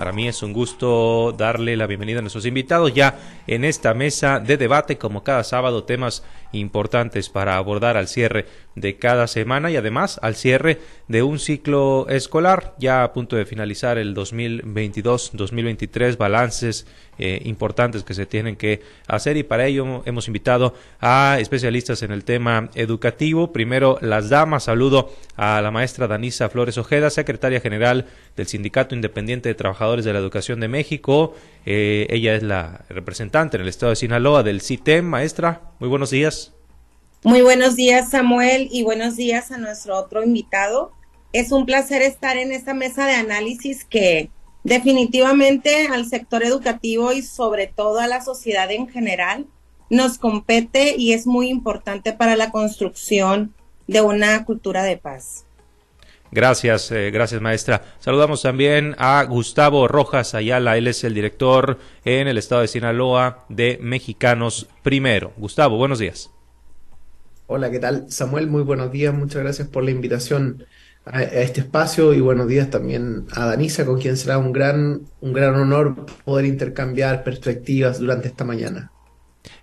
Para mí es un gusto darle la bienvenida a nuestros invitados ya en esta mesa de debate, como cada sábado, temas importantes para abordar al cierre de cada semana y además al cierre de un ciclo escolar ya a punto de finalizar el 2022-2023, balances eh, importantes que se tienen que hacer y para ello hemos invitado a especialistas en el tema educativo. Primero, las damas, saludo a la maestra Danisa Flores Ojeda, secretaria general del Sindicato Independiente de Trabajadores de la Educación de México. Eh, ella es la representante en el estado de Sinaloa del CITEM. Maestra, muy buenos días. Muy buenos días, Samuel, y buenos días a nuestro otro invitado. Es un placer estar en esta mesa de análisis que definitivamente al sector educativo y sobre todo a la sociedad en general nos compete y es muy importante para la construcción de una cultura de paz. Gracias, eh, gracias maestra. Saludamos también a Gustavo Rojas Ayala, él es el director en el estado de Sinaloa de Mexicanos Primero. Gustavo, buenos días. Hola, ¿qué tal? Samuel, muy buenos días, muchas gracias por la invitación a, este espacio y buenos días también a Danisa, con quien será un gran, un gran honor poder intercambiar perspectivas durante esta mañana.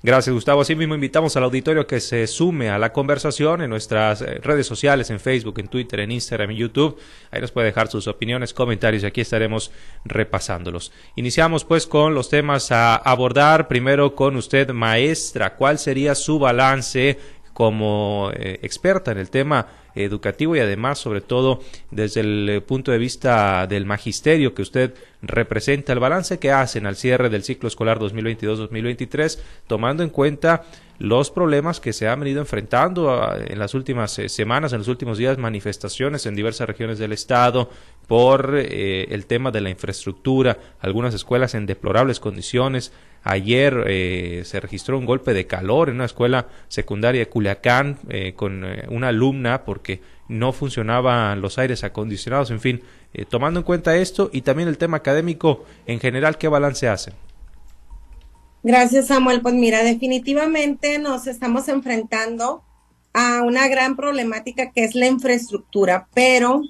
Gracias, Gustavo. Así mismo invitamos al auditorio que se sume a la conversación en nuestras eh, redes sociales, en Facebook, en Twitter, en Instagram, en YouTube. Ahí nos puede dejar sus opiniones, comentarios y aquí estaremos repasándolos. Iniciamos pues con los temas a abordar. Primero con usted, maestra. ¿Cuál sería su balance como eh, experta en el tema educativo y además, sobre todo, desde el eh, punto de vista del magisterio que usted representa, el balance que hacen al cierre del ciclo escolar 2022-2023, tomando en cuenta los problemas que se han venido enfrentando ah, en las últimas eh, semanas, en los últimos días, manifestaciones en diversas regiones del Estado por el tema de la infraestructura, algunas escuelas en deplorables condiciones, Ayer eh, se registró un golpe de calor en una escuela secundaria de Culiacán eh, con eh, una alumna porque no funcionaban los aires acondicionados. En fin, tomando en cuenta esto y también el tema académico en general, ¿qué balance hacen? Gracias, Samuel. Pues mira, definitivamente nos estamos enfrentando a una gran problemática que es la infraestructura, pero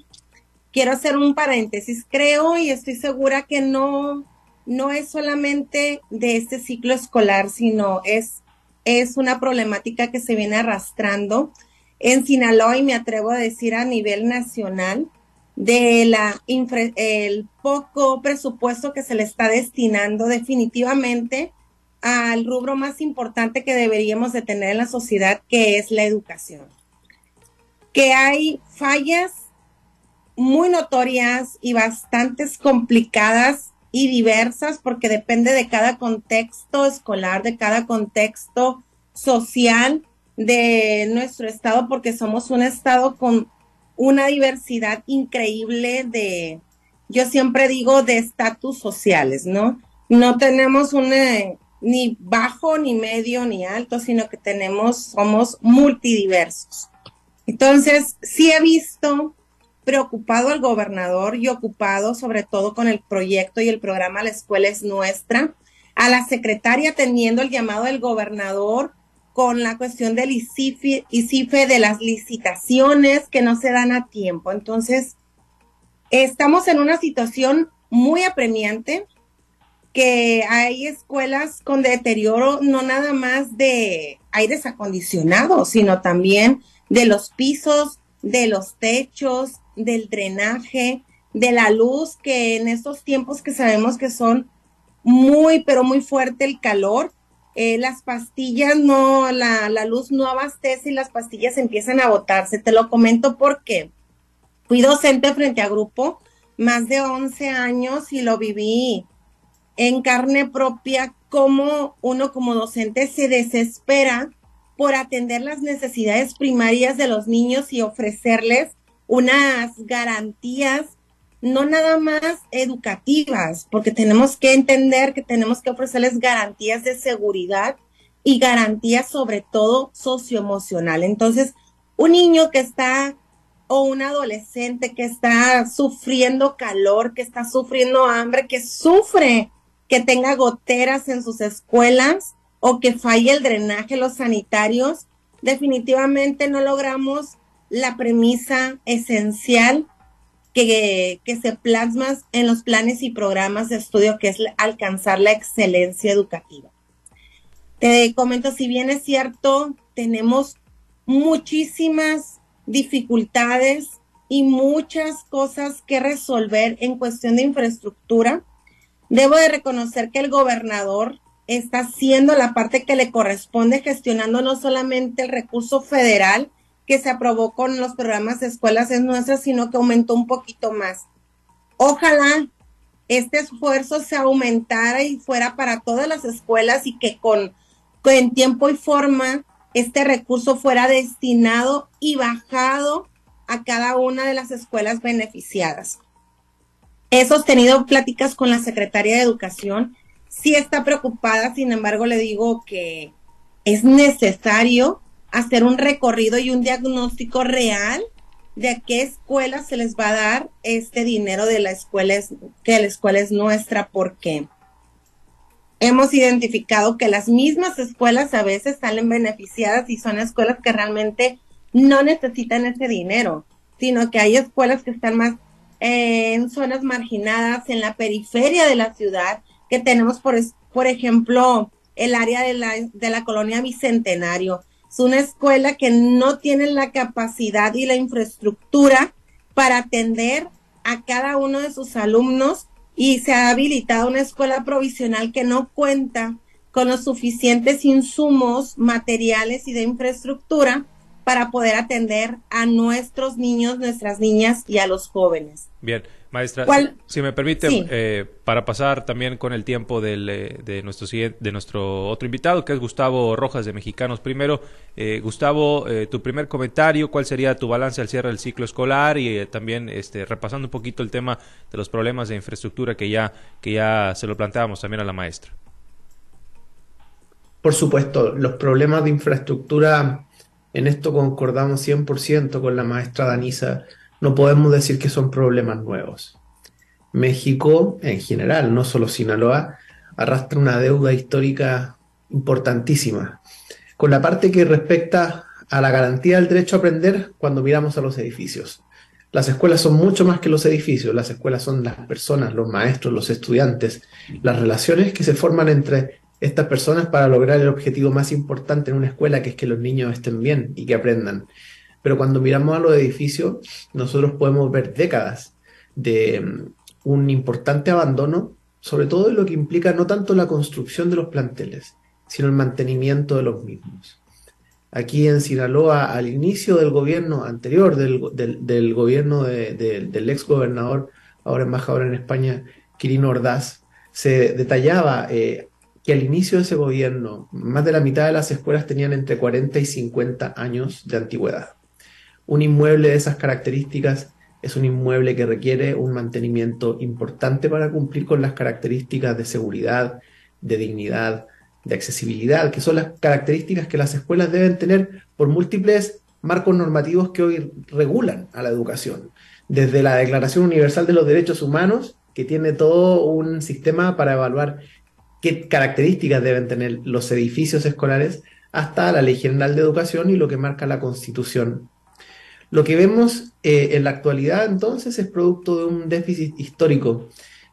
quiero hacer un paréntesis. Creo y estoy segura que no no es solamente de este ciclo escolar, sino es, es una problemática que se viene arrastrando en Sinaloa y me atrevo a decir a nivel nacional de la el poco presupuesto que se le está destinando definitivamente al rubro más importante que deberíamos de tener en la sociedad, que es la educación. Que hay fallas muy notorias y bastantes complicadas y diversas porque depende de cada contexto escolar, de cada contexto social de nuestro estado, porque somos un estado con una diversidad increíble de, yo siempre digo, de estatus sociales, ¿no? No tenemos un eh, ni bajo, ni medio, ni alto, sino que tenemos, somos multidiversos. Entonces, sí he visto preocupado al gobernador y ocupado sobre todo con el proyecto y el programa La Escuela es Nuestra, a la secretaria teniendo el llamado del gobernador con la cuestión del ICIFE, de las licitaciones que no se dan a tiempo. Entonces, estamos en una situación muy apremiante, que hay escuelas con deterioro no nada más de aires acondicionados, sino también de los pisos, de los techos, del drenaje, de la luz, que en estos tiempos que sabemos que son muy, pero muy fuerte el calor, eh, las pastillas no, la, la, luz no abastece y las pastillas empiezan a botarse. Te lo comento porque fui docente frente a grupo más de 11 años y lo viví en carne propia, como uno como docente se desespera por atender las necesidades primarias de los niños y ofrecerles unas garantías no nada más educativas, porque tenemos que entender que tenemos que ofrecerles garantías de seguridad y garantías sobre todo socioemocional. Entonces, un niño que está o un adolescente que está sufriendo calor, que está sufriendo hambre, que sufre que tenga goteras en sus escuelas o que falle el drenaje, los sanitarios, definitivamente no logramos la premisa esencial que, se plasma en los planes y programas de estudio, que es alcanzar la excelencia educativa. Te comento, si bien es cierto, tenemos muchísimas dificultades y muchas cosas que resolver en cuestión de infraestructura. Debo de reconocer que el gobernador está haciendo la parte que le corresponde gestionando no solamente el recurso federal que se aprobó con los programas de escuelas es nuestra, sino que aumentó un poquito más. Ojalá este esfuerzo se aumentara y fuera para todas las escuelas y que con, con tiempo y forma este recurso fuera destinado y bajado a cada una de las escuelas beneficiadas. He sostenido pláticas con la secretaria de Educación. Sí está preocupada, sin embargo, le digo que es necesario hacer un recorrido y un diagnóstico real de qué escuelas se les va a dar este dinero de la escuela, que la escuela es nuestra, porque hemos identificado que las mismas escuelas a veces salen beneficiadas y son escuelas que realmente no necesitan ese dinero, sino que hay escuelas que están más en zonas marginadas, en la periferia de la ciudad, que tenemos, por, por ejemplo, el área de la, de la colonia Bicentenario. Es una escuela que no tiene la capacidad y la infraestructura para atender a cada uno de sus alumnos y se ha habilitado una escuela provisional que no cuenta con los suficientes insumos materiales y de infraestructura para poder atender a nuestros niños, nuestras niñas y a los jóvenes. Bien, maestra, si, me permite, eh, para pasar también con el tiempo eh, de, nuestro, de nuestro otro invitado, que es Gustavo Rojas de Mexicanos. Primero, eh, Gustavo, tu primer comentario, ¿cuál sería tu balance al cierre del ciclo escolar? Y también este, repasando un poquito el tema de los problemas de infraestructura que ya, que ya se lo planteábamos también a la maestra. Por supuesto, los problemas de infraestructura en esto concordamos 100% con la maestra Danisa, no podemos decir que son problemas nuevos. México, en general, no solo Sinaloa, arrastra una deuda histórica importantísima. Con la parte que respecta a la garantía del derecho a aprender cuando miramos a los edificios. Las escuelas son mucho más que los edificios, las escuelas son las personas, los maestros, los estudiantes, las relaciones que se forman entre estas personas para lograr el objetivo más importante en una escuela, que es que los niños estén bien y que aprendan. Pero cuando miramos a los edificios, nosotros podemos ver décadas de mm, un importante abandono, sobre todo en lo que implica no tanto la construcción de los planteles, sino el mantenimiento de los mismos. Aquí en Sinaloa, al inicio del gobierno anterior, del, gobierno del ex gobernador, ahora embajador en España, Quirino Ordaz, se detallaba eh, que al inicio de ese gobierno más de la mitad de las escuelas tenían entre 40 y 50 años de antigüedad. Un inmueble de esas características es un inmueble que requiere un mantenimiento importante para cumplir con las características de seguridad, de dignidad, de accesibilidad, que son las características que las escuelas deben tener por múltiples marcos normativos que hoy regulan a la educación. Desde la Declaración Universal de los Derechos Humanos, que tiene todo un sistema para evaluar qué características deben tener los edificios escolares, hasta la Ley General de Educación y lo que marca la Constitución. Lo que vemos eh, en la actualidad entonces es producto de un déficit histórico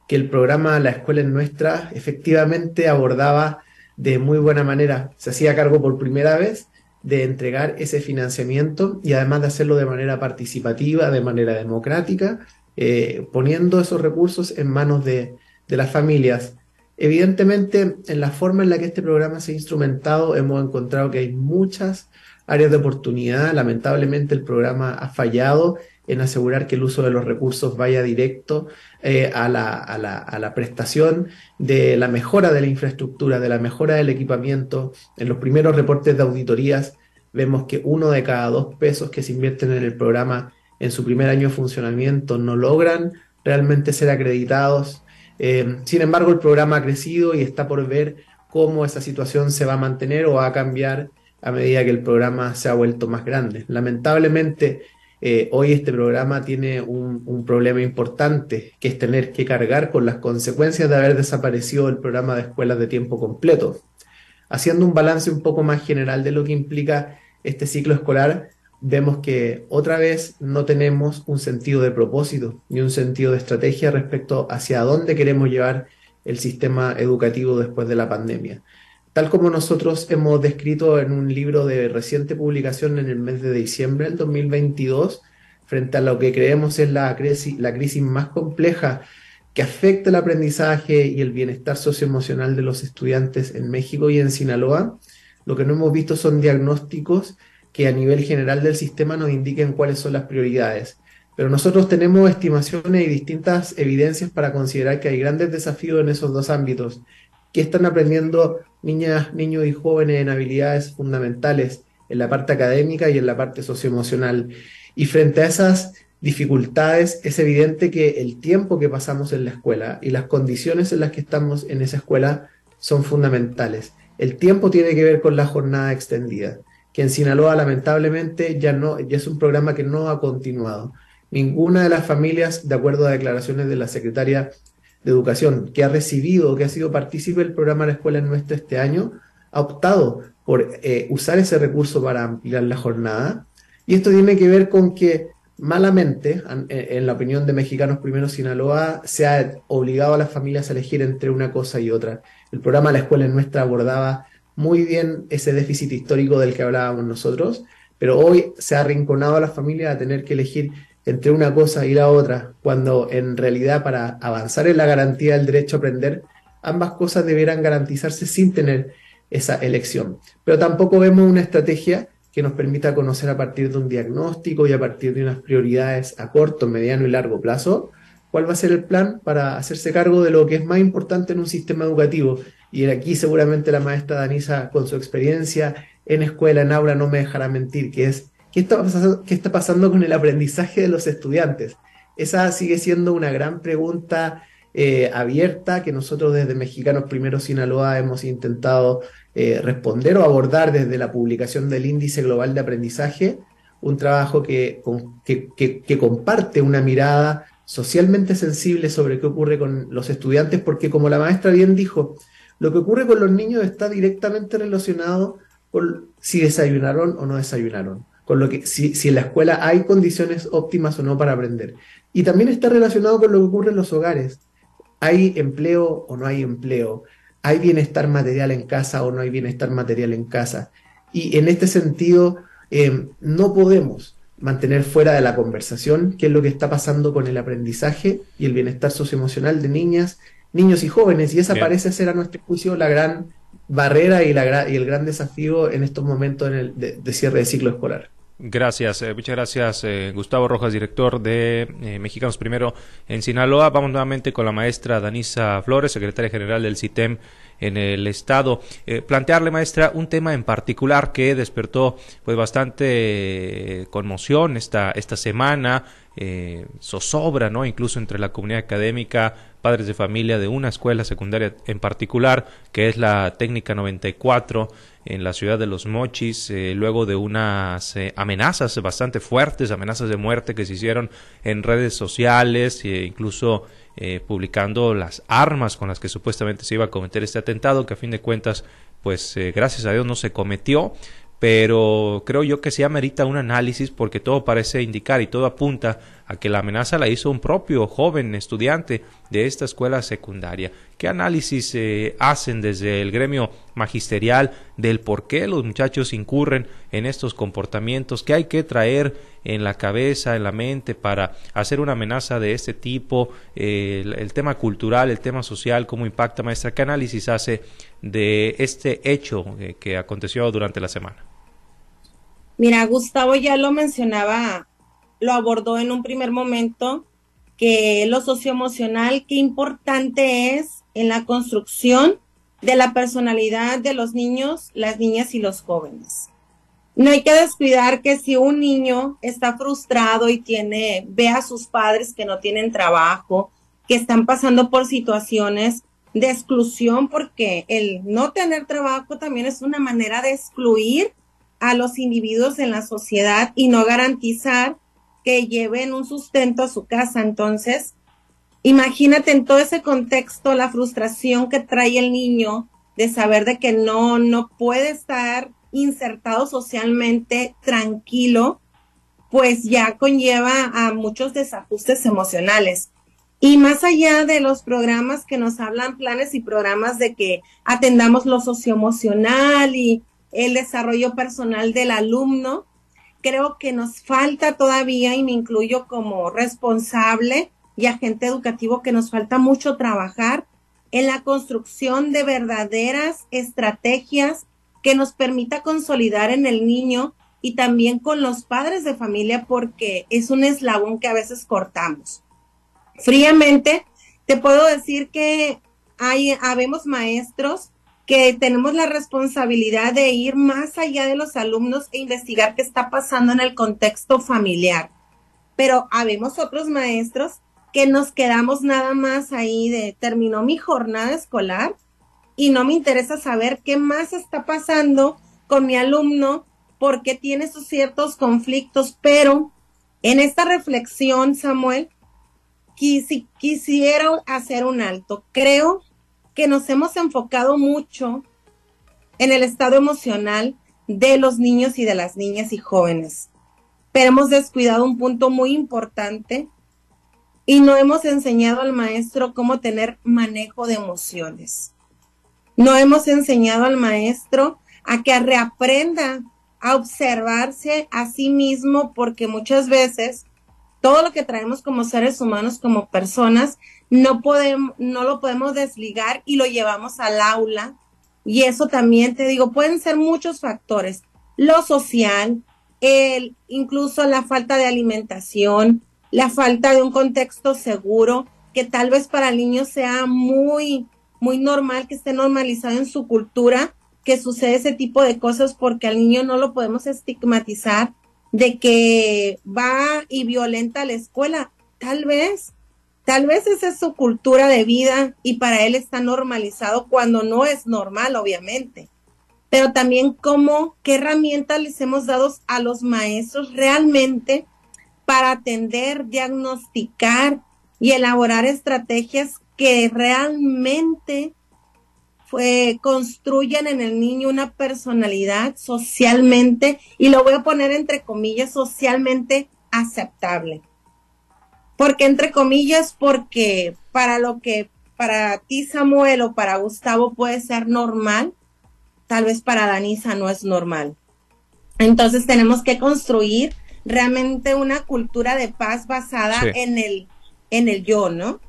que el programa La Escuela en Nuestra efectivamente abordaba de muy buena manera. Se hacía cargo por primera vez de entregar ese financiamiento y además de hacerlo de manera participativa, de manera democrática, eh, poniendo esos recursos en manos de, de las familias. Evidentemente, en la forma en la que este programa se ha instrumentado, hemos encontrado que hay muchas áreas de oportunidad. Lamentablemente, el programa ha fallado en asegurar que el uso de los recursos vaya directo eh, a, la, a, la, a, la, prestación de la mejora de la infraestructura, de la mejora del equipamiento. En los primeros reportes de auditorías vemos que uno de cada dos pesos que se invierten en el programa en su primer año de funcionamiento no logran realmente ser acreditados eh, sin embargo, el programa ha crecido y está por ver cómo esa situación se va a mantener o va a cambiar a medida que el programa se ha vuelto más grande. Lamentablemente, eh, hoy este programa tiene un, un, problema importante, que es tener que cargar con las consecuencias de haber desaparecido el programa de escuelas de tiempo completo. Haciendo un balance un poco más general de lo que implica este ciclo escolar, vemos que otra vez no tenemos un sentido de propósito ni un sentido de estrategia respecto hacia dónde queremos llevar el sistema educativo después de la pandemia. Tal como nosotros hemos descrito en un libro de reciente publicación en el mes de diciembre del 2022, frente a lo que creemos es la crisis, la crisis más compleja que afecta el aprendizaje y el bienestar socioemocional de los estudiantes en México y en Sinaloa, lo que no hemos visto son diagnósticos que a nivel general del sistema nos indiquen cuáles son las prioridades. Pero nosotros tenemos estimaciones y distintas evidencias para considerar que hay grandes desafíos en esos dos ámbitos. que están aprendiendo niñas, niños y jóvenes en habilidades fundamentales en la parte académica y en la parte socioemocional? Y frente a esas dificultades, es evidente que el tiempo que pasamos en la escuela y las condiciones en las que estamos en esa escuela son fundamentales. El tiempo tiene que ver con la jornada extendida, que en Sinaloa lamentablemente ya no ya es un programa que no ha continuado. Ninguna de las familias, de acuerdo a declaraciones de la secretaria de Educación, que ha recibido, que ha sido partícipe del programa La Escuela Nuestra este año, ha optado por eh, usar ese recurso para ampliar la jornada. Y esto tiene que ver con que malamente, en la opinión de Mexicanos Primero Sinaloa, se ha obligado a las familias a elegir entre una cosa y otra. El programa La Escuela Nuestra abordaba muy bien ese déficit histórico del que hablábamos nosotros, pero hoy se ha arrinconado a las familias a tener que elegir entre una cosa y la otra, cuando en realidad para avanzar en la garantía del derecho a aprender, ambas cosas deberán garantizarse sin tener esa elección. Pero tampoco vemos una estrategia que nos permita conocer a partir de un diagnóstico y a partir de unas prioridades a corto, mediano y largo plazo, cuál va a ser el plan para hacerse cargo de lo que es más importante en un sistema educativo. Y aquí seguramente la maestra Danisa, con su experiencia en escuela, en aula, no me dejará mentir, que es qué está, pasando, con el aprendizaje de los estudiantes. Esa sigue siendo una gran pregunta eh, abierta que nosotros desde Mexicanos Primero Sinaloa hemos intentado eh, responder o abordar desde la publicación del Índice Global de Aprendizaje, un trabajo que, comparte una mirada socialmente sensible sobre qué ocurre con los estudiantes, porque como la maestra bien dijo, lo que ocurre con los niños está directamente relacionado con si desayunaron o no desayunaron, con lo que si, si en la escuela hay condiciones óptimas o no para aprender. Y también está relacionado con lo que ocurre en los hogares. ¿Hay empleo o no hay empleo? ¿Hay bienestar material en casa o no hay bienestar material en casa? Y en este sentido, eh, no podemos mantener fuera de la conversación qué es lo que está pasando con el aprendizaje y el bienestar socioemocional de niñas, niños y jóvenes. Y esa parece ser, a nuestro juicio, la gran barrera y, la, y el gran desafío en estos momentos en el, de cierre de ciclo escolar. Gracias, eh, muchas gracias eh, Gustavo Rojas, director de eh, Mexicanos Primero en Sinaloa. Vamos nuevamente con la maestra Danisa Flores, secretaria general del CITEM en el estado. plantearle, maestra, un tema en particular que despertó pues bastante conmoción esta, esta semana, zozobra, ¿no? Incluso entre la comunidad académica, padres de familia de una escuela secundaria en particular, que es la técnica 94 en la ciudad de Los Mochis, eh, luego de unas eh, amenazas bastante fuertes, amenazas de muerte que se hicieron en redes sociales e incluso eh, publicando las armas con las que supuestamente se iba a cometer este atentado, que a fin de cuentas, pues gracias a Dios no se cometió, pero creo yo que sí amerita un análisis porque todo parece indicar y todo apunta a que la amenaza la hizo un propio joven estudiante de esta escuela secundaria. ¿Qué análisis eh, hacen desde el gremio magisterial del por qué los muchachos incurren en estos comportamientos? ¿Qué hay que traer en la cabeza, en la mente para hacer una amenaza de este tipo? El, tema cultural, el tema social, ¿cómo impacta, maestra? ¿Qué análisis hace de este hecho eh, que aconteció durante la semana? Mira, Gustavo ya lo mencionaba lo abordó en un primer momento, que lo socioemocional, qué importante es en la construcción de la personalidad de los niños, las niñas y los jóvenes. No hay que descuidar que si un niño está frustrado y tiene, ve a sus padres que no tienen trabajo, que están pasando por situaciones de exclusión, porque el no tener trabajo también es una manera de excluir a los individuos en la sociedad y no garantizar que lleven un sustento a su casa. Entonces, imagínate en todo ese contexto la frustración que trae el niño de saber de que no, no puede estar insertado socialmente tranquilo pues ya conlleva a muchos desajustes emocionales. Y más allá de los programas que nos hablan, planes y programas de que atendamos lo socioemocional y el desarrollo personal del alumno, creo que nos falta todavía, y me incluyo como responsable y agente educativo, que nos falta mucho trabajar en la construcción de verdaderas estrategias que nos permita consolidar en el niño y también con los padres de familia porque es un eslabón que a veces cortamos. Fríamente, te puedo decir que hay, habemos maestros que tenemos la responsabilidad de ir más allá de los alumnos e investigar qué está pasando en el contexto familiar. Pero habemos otros maestros que nos quedamos nada más ahí de terminó mi jornada escolar y no me interesa saber qué más está pasando con mi alumno, porque tiene sus ciertos conflictos, pero en esta reflexión, Samuel, quisiera hacer un alto. Creo que nos hemos enfocado mucho en el estado emocional de los niños y de las niñas y jóvenes, pero hemos descuidado un punto muy importante y no hemos enseñado al maestro cómo tener manejo de emociones. No hemos enseñado al maestro a que reaprenda a observarse a sí mismo porque muchas veces todo lo que traemos como seres humanos, como personas, no podemos, no lo podemos desligar y lo llevamos al aula. Y eso también te digo, pueden ser muchos factores. Lo social, el, incluso la falta de alimentación, la falta de un contexto seguro, que tal vez para el niño sea muy, muy normal, que esté normalizado en su cultura, que sucede ese tipo de cosas porque al niño no lo podemos estigmatizar de que va y violenta la escuela. Tal vez, tal vez esa es su cultura de vida y para él está normalizado cuando no es normal, obviamente. Pero también cómo, qué herramientas les hemos dado a los maestros realmente para atender, diagnosticar y elaborar estrategias que realmente fue, construyan en el niño una personalidad socialmente, y lo voy a poner entre comillas, socialmente aceptable. Porque entre comillas, porque para lo que para ti Samuel o para Gustavo puede ser normal, tal vez para Danisa no es normal. Entonces tenemos que construir realmente una cultura de paz basada en el en el yo, ¿no?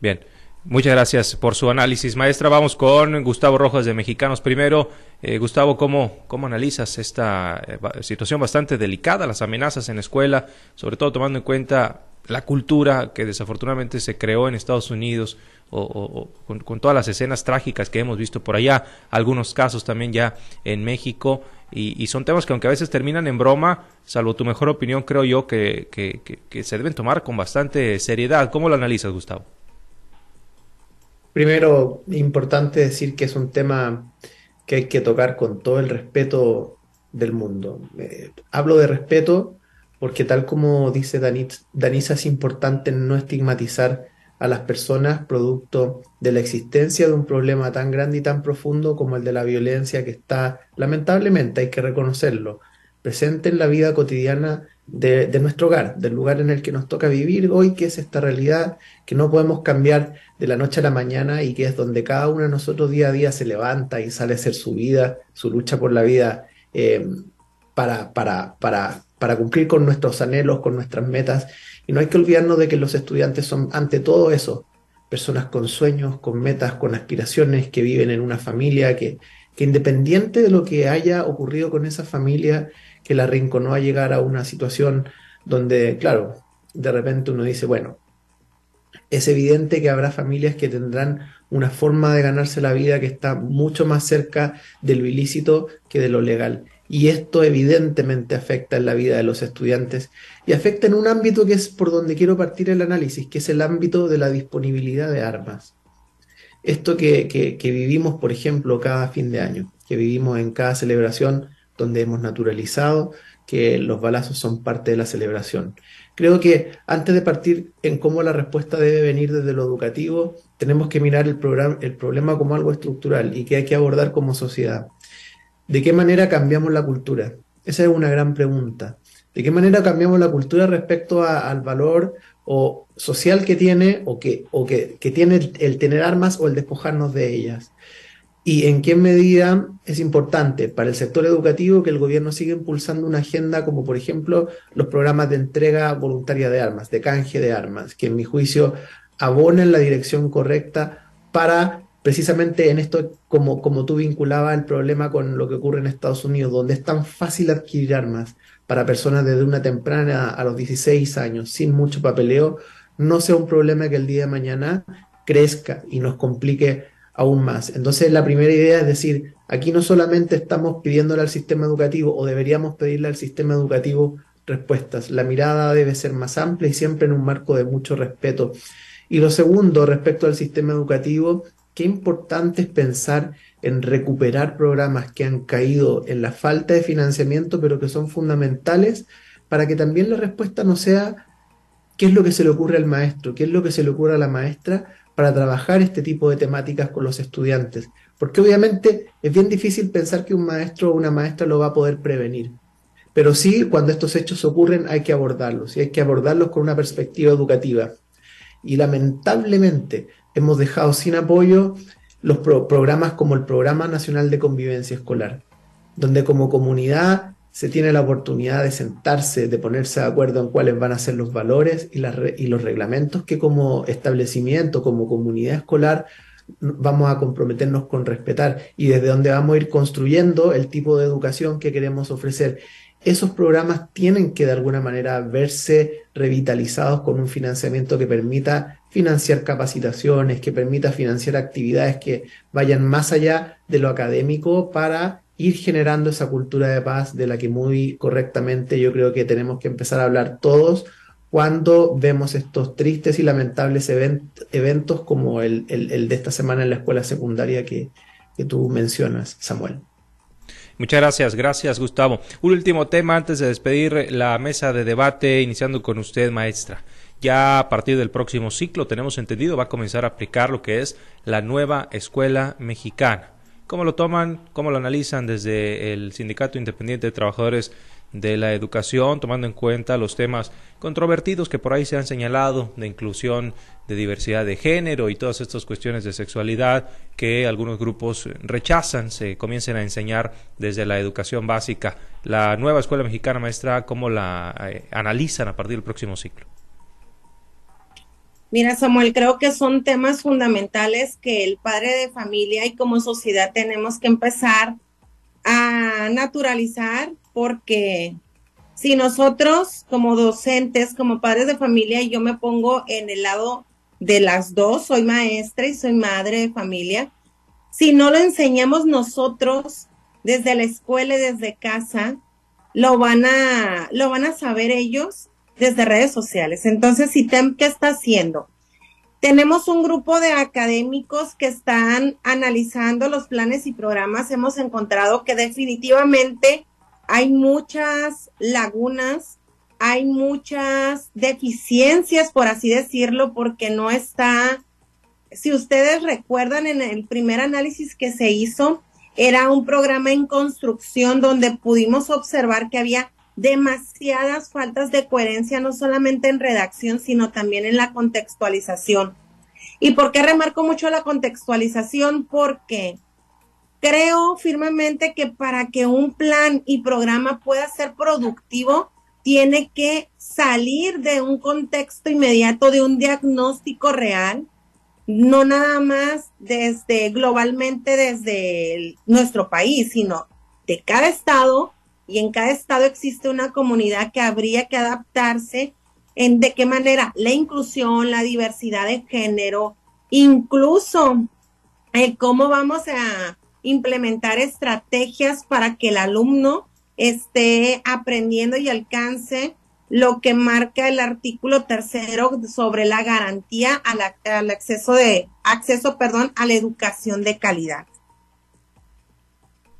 Bien. Muchas gracias por su análisis, maestra. Vamos con Gustavo Rojas de Mexicanos. Primero, eh, Gustavo, ¿cómo, ¿cómo analizas esta eh, situación bastante delicada, las amenazas en la escuela, sobre todo tomando en cuenta la cultura que desafortunadamente se creó en Estados Unidos o, con, todas las escenas trágicas que hemos visto por allá, algunos casos también ya en México, y, son temas que aunque a veces terminan en broma, salvo tu mejor opinión, creo yo que, que, se deben tomar con bastante seriedad. ¿Cómo lo analizas, Gustavo? Primero, importante decir que es un tema que hay que tocar con todo el respeto del mundo. Eh, hablo de respeto porque tal como dice Danisa, es importante no estigmatizar a las personas producto de la existencia de un problema tan grande y tan profundo como el de la violencia que está, lamentablemente, hay que reconocerlo, presente en la vida cotidiana de, nuestro hogar, del lugar en el que nos toca vivir hoy, que es esta realidad que no podemos cambiar de la noche a la mañana y que es donde cada uno de nosotros día a día se levanta y sale a hacer su vida, su lucha por la vida eh, para, para, para para cumplir con nuestros anhelos, con nuestras metas. Y no hay que olvidarnos de que los estudiantes son ante todo eso, personas con sueños, con metas, con aspiraciones, que viven en una familia, que, que independiente de lo que haya ocurrido con esa familia, que la arrinconó a llegar a una situación donde, claro, de repente uno dice, bueno, es evidente que habrá familias que tendrán una forma de ganarse la vida que está mucho más cerca del ilícito que de lo legal y esto evidentemente afecta en la vida de los estudiantes y afecta en un ámbito que es por donde quiero partir el análisis, que es el ámbito de la disponibilidad de armas. Esto que, que, vivimos, por ejemplo, cada fin de año, que vivimos en cada celebración donde hemos naturalizado que los balazos son parte de la celebración. Creo que antes de partir en cómo la respuesta debe venir desde lo educativo, tenemos que mirar el, el problema como algo estructural y que hay que abordar como sociedad. ¿De qué manera cambiamos la cultura? Esa es una gran pregunta. ¿De qué manera cambiamos la cultura respecto al valor o social que tiene o que, o que, tiene el, el, tener armas o el despojarnos de ellas? ¿Y en qué medida es importante para el sector educativo que el gobierno siga impulsando una agenda como por ejemplo los programas de entrega voluntaria de armas, de canje de armas, que en mi juicio abonen la dirección correcta para precisamente en esto, como, como tú vinculabas el problema con lo que ocurre en Estados Unidos, donde es tan fácil adquirir armas para personas desde una temprana a los 16 años, sin mucho papeleo, no sea un problema que el día de mañana crezca y nos complique aún más. Entonces, la primera idea es decir, aquí no solamente estamos pidiéndole al sistema educativo o deberíamos pedirle al sistema educativo respuestas, la mirada debe ser más amplia y siempre en un marco de mucho respeto. Y lo segundo, respecto al sistema educativo, qué importante es pensar en recuperar programas que han caído en la falta de financiamiento, pero que son fundamentales para que también la respuesta no sea qué es lo que se le ocurre al maestro, qué es lo que se le ocurre a la maestra para trabajar este tipo de temáticas con los estudiantes. Porque obviamente es bien difícil pensar que un maestro o una maestra lo va a poder prevenir. Pero sí, cuando estos hechos ocurren hay que abordarlos y hay que abordarlos con una perspectiva educativa. Y lamentablemente hemos dejado sin apoyo los programas como el Programa Nacional de Convivencia Escolar, donde como comunidad se tiene la oportunidad de sentarse, de ponerse de acuerdo en cuáles van a ser los valores y, y los reglamentos que como establecimiento, como comunidad escolar, vamos a comprometernos con respetar y desde donde vamos a ir construyendo el tipo de educación que queremos ofrecer esos programas tienen que de alguna manera verse revitalizados con un financiamiento que permita financiar capacitaciones, que permita financiar actividades que vayan más allá de lo académico para ir generando esa cultura de paz de la que muy correctamente yo creo que tenemos que empezar a hablar todos cuando vemos estos tristes y lamentables eventos como el, de esta semana en la escuela secundaria que tú mencionas, Samuel. Muchas gracias, gracias Gustavo. Un último tema antes de despedir la mesa de debate, iniciando con usted, maestra. Ya a partir del próximo ciclo, tenemos entendido, va a comenzar a aplicar lo que es la nueva escuela mexicana. ¿Cómo lo toman? ¿Cómo lo analizan desde el Sindicato Independiente de Trabajadores de la educación, tomando en cuenta los temas controvertidos que por ahí se han señalado de inclusión, de diversidad de género y todas estas cuestiones de sexualidad que algunos grupos rechazan, se comiencen a enseñar desde la educación básica. La nueva escuela mexicana maestra, ¿cómo la eh, analizan a partir del próximo ciclo? Mira, Samuel, creo que son temas fundamentales que el padre de familia y como sociedad tenemos que empezar a naturalizar porque si nosotros como docentes, como padres de familia, y yo me pongo en el lado de las dos, soy maestra y soy madre de familia, si no lo enseñamos nosotros desde la escuela y desde casa, lo van a, lo van a saber ellos desde redes sociales. Entonces, ¿SITEM qué está haciendo? Tenemos un grupo de académicos que están analizando los planes y programas. Hemos encontrado que definitivamente hay muchas lagunas, hay muchas deficiencias, por así decirlo, porque no está, si ustedes recuerdan en el primer análisis que se hizo, era un programa en construcción donde pudimos observar que había demasiadas faltas de coherencia, no solamente en redacción, sino también en la contextualización. ¿Y por qué remarco mucho la contextualización? Porque Creo firmemente que para que un plan y programa pueda ser productivo, tiene que salir de un contexto inmediato, de un diagnóstico real, no nada más desde globalmente desde nuestro país, sino de cada estado y en cada estado existe una comunidad que habría que adaptarse en de qué manera la inclusión, la diversidad de género, incluso el cómo vamos a implementar estrategias para que el alumno esté aprendiendo y alcance lo que marca el artículo tercero sobre la garantía al, acceso de acceso, perdón, a la educación de calidad.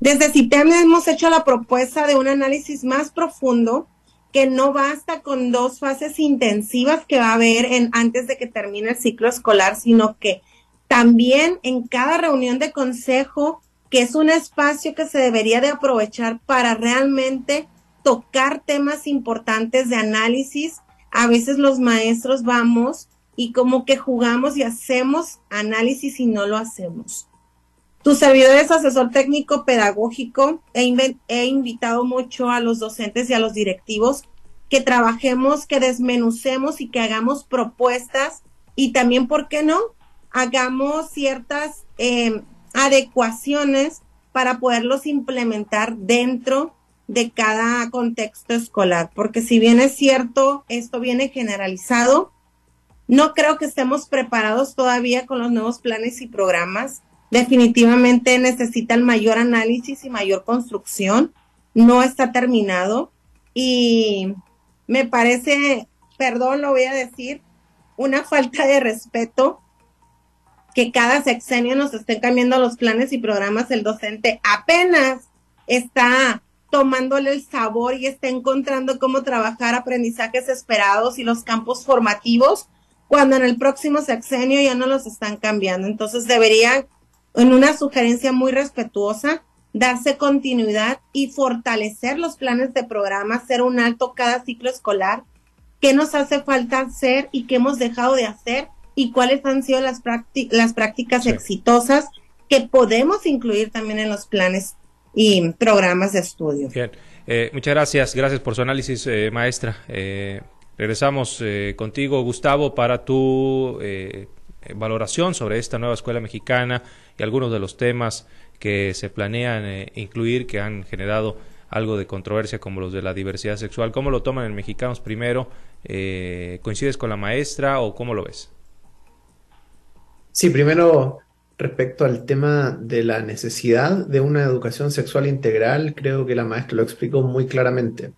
Desde CITEM hemos hecho la propuesta de un análisis más profundo que no basta con dos fases intensivas que va a haber en, antes de que termine el ciclo escolar, sino que también en cada reunión de consejo que es un espacio que se debería de aprovechar para realmente tocar temas importantes de análisis. A veces los maestros vamos y como que jugamos y hacemos análisis y no lo hacemos. Tu servidor es asesor técnico pedagógico. He, invitado mucho a los docentes y a los directivos que trabajemos, que desmenucemos y que hagamos propuestas y también, ¿por qué no? Hagamos ciertas em, adecuaciones para poderlos implementar dentro de cada contexto escolar, porque si bien es cierto, esto viene generalizado, no creo que estemos preparados todavía con los nuevos planes y programas. Definitivamente necesitan mayor análisis y mayor construcción. No está terminado y me parece, perdón, lo voy a decir, una falta de respeto que cada sexenio nos estén cambiando los planes y programas. El docente apenas está tomándole el sabor y está encontrando cómo trabajar aprendizajes esperados y los campos formativos, cuando en el próximo sexenio ya no los están cambiando. Entonces debería, en una sugerencia muy respetuosa, darse continuidad y fortalecer los planes de programa, hacer un alto cada ciclo escolar, qué nos hace falta hacer y qué hemos dejado de hacer y cuáles han sido las, las prácticas exitosas que podemos incluir también en los planes y programas de estudio. Bien, eh, muchas gracias, gracias por su análisis, eh, maestra. Eh, regresamos contigo, Gustavo, para tu valoración sobre esta nueva escuela mexicana y algunos de los temas que se planean eh, incluir que han generado algo de controversia como los de la diversidad sexual. ¿Cómo lo toman en Mexicanos primero? Eh, ¿Coincides con la maestra o cómo lo ves? Sí, primero respecto al tema de la necesidad de una educación sexual integral, creo que la maestra lo explicó muy claramente.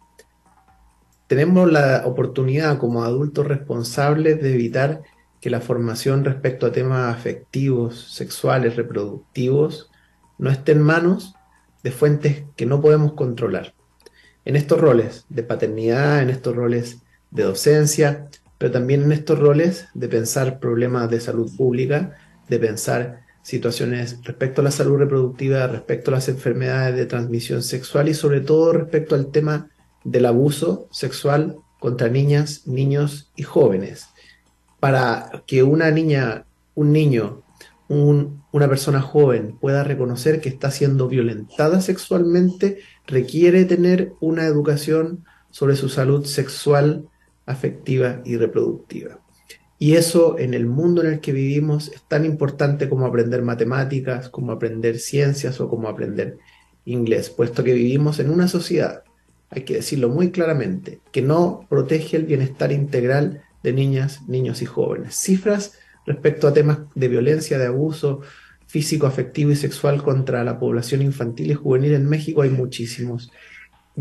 Tenemos la oportunidad como adultos responsables de evitar que la formación respecto a temas afectivos, sexuales, reproductivos, no esté en manos de fuentes que no podemos controlar. En estos roles de paternidad, en estos roles de docencia, pero también en estos roles de pensar problemas de salud pública, de pensar situaciones respecto a la salud reproductiva, respecto a las enfermedades de transmisión sexual y sobre todo respecto al tema del abuso sexual contra niñas, niños y jóvenes. Para que una niña, un niño una persona joven pueda reconocer que está siendo violentada sexualmente, requiere tener una educación sobre su salud sexual, afectiva y reproductiva. Y eso en el mundo en el que vivimos es tan importante como aprender matemáticas, como aprender ciencias o como aprender inglés, puesto que vivimos en una sociedad, hay que decirlo muy claramente, que no protege el bienestar integral de niñas, niños y jóvenes. Cifras respecto a temas de violencia, de abuso físico, afectivo y sexual contra la población infantil y juvenil en México hay muchísimos.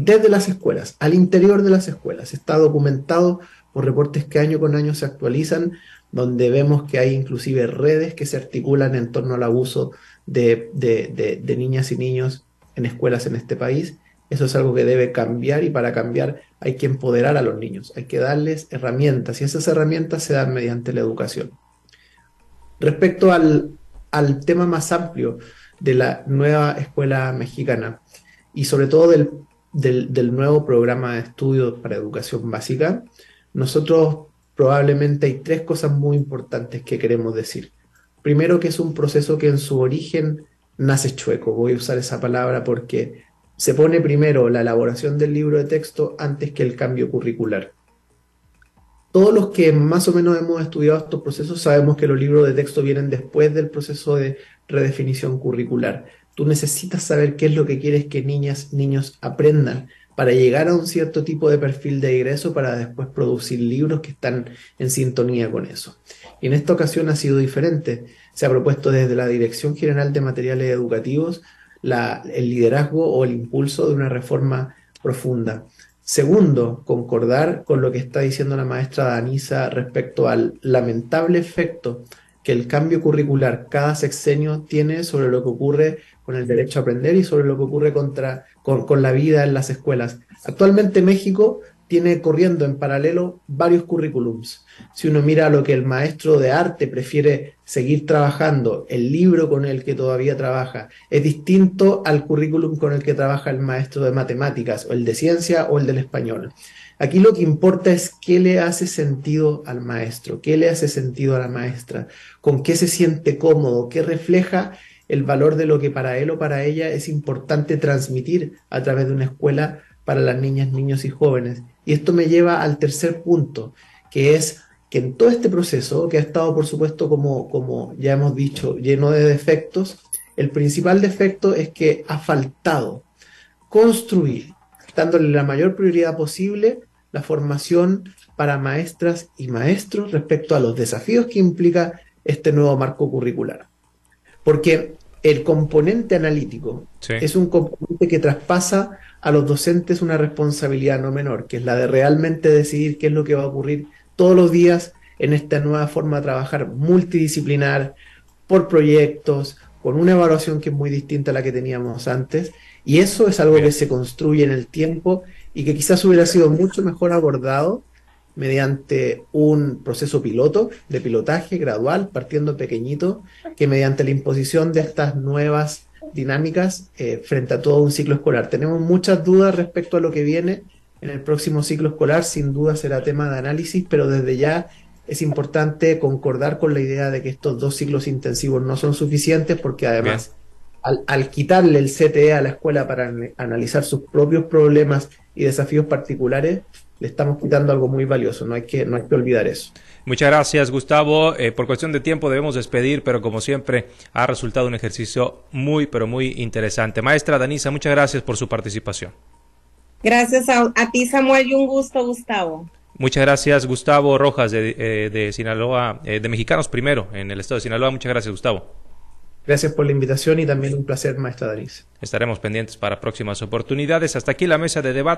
Desde las escuelas, al interior de las escuelas, está documentado por reportes que año con año se actualizan, donde vemos que hay inclusive redes que se articulan en torno al abuso de, de niñas y niños en escuelas en este país. Eso es algo que debe cambiar y para cambiar hay que empoderar a los niños, hay que darles herramientas y esas herramientas se dan mediante la educación. Respecto al, tema más amplio de la nueva escuela mexicana y sobre todo del, del, nuevo programa de estudios para educación básica, nosotros probablemente hay tres cosas muy importantes que queremos decir. Primero que es un proceso que en su origen nace chueco, voy a usar esa palabra porque se pone primero la elaboración del libro de texto antes que el cambio curricular todos los que más o menos hemos estudiado estos procesos sabemos que los libros de texto vienen después del proceso de redefinición curricular. Tú necesitas saber qué es lo que quieres que niñas, niños aprendan para llegar a un cierto tipo de perfil de ingreso para después producir libros que están en sintonía con eso. Y en esta ocasión ha sido diferente. Se ha propuesto desde la Dirección General de Materiales Educativos el liderazgo o el impulso de una reforma profunda. Segundo, concordar con lo que está diciendo la maestra Danisa respecto al lamentable efecto que el cambio curricular cada sexenio tiene sobre lo que ocurre con el derecho a aprender y sobre lo que ocurre contra, con, la vida en las escuelas. Actualmente México tiene corriendo en paralelo varios currículums. Si uno mira lo que el maestro de arte prefiere seguir trabajando, el libro con el que todavía trabaja, es distinto al currículum con el que trabaja el maestro de matemáticas, o el de ciencia, o el del español. Aquí lo que importa es qué le hace sentido al maestro, qué le hace sentido a la maestra, con qué se siente cómodo, qué refleja el valor de lo que para él o para ella es importante transmitir a través de una escuela para las niñas, niños y jóvenes. Y esto me lleva al tercer punto, que es que en todo este proceso, que ha estado por supuesto como, como ya hemos dicho, lleno de defectos, el principal defecto es que ha faltado construir, dándole la mayor prioridad posible, la formación para maestras y maestros respecto a los desafíos que implica este nuevo marco curricular. Porque el componente analítico es un componente que traspasa a los docentes una responsabilidad no menor, que es la de realmente decidir qué es lo que va a ocurrir todos los días en esta nueva forma de trabajar multidisciplinar, por proyectos, con una evaluación que es muy distinta a la que teníamos antes. Y eso es algo que se construye en el tiempo y que quizás hubiera sido mucho mejor abordado mediante un proceso piloto, de pilotaje gradual, partiendo pequeñito, que mediante la imposición de estas nuevas dinámicas eh, frente a todo un ciclo escolar. Tenemos muchas dudas respecto a lo que viene en el próximo ciclo escolar, sin duda será tema de análisis, pero desde ya es importante concordar con la idea de que estos dos ciclos intensivos no son suficientes porque además al, al, quitarle el CTE a la escuela para analizar sus propios problemas y desafíos particulares, le estamos quitando algo muy valioso, no hay que, no hay que olvidar eso. Muchas gracias, Gustavo. Eh, por cuestión de tiempo debemos despedir, pero como siempre ha resultado un ejercicio muy, pero muy interesante. Maestra Danisa, muchas gracias por su participación. Gracias a, a ti, Samuel, y un gusto, Gustavo. Muchas gracias, Gustavo Rojas, de, eh, de Sinaloa, eh, de Mexicanos Primero, en el estado de Sinaloa. Muchas gracias, Gustavo. Gracias por la invitación y también un placer, maestra Danisa. Estaremos pendientes para próximas oportunidades. Hasta aquí la mesa de debate.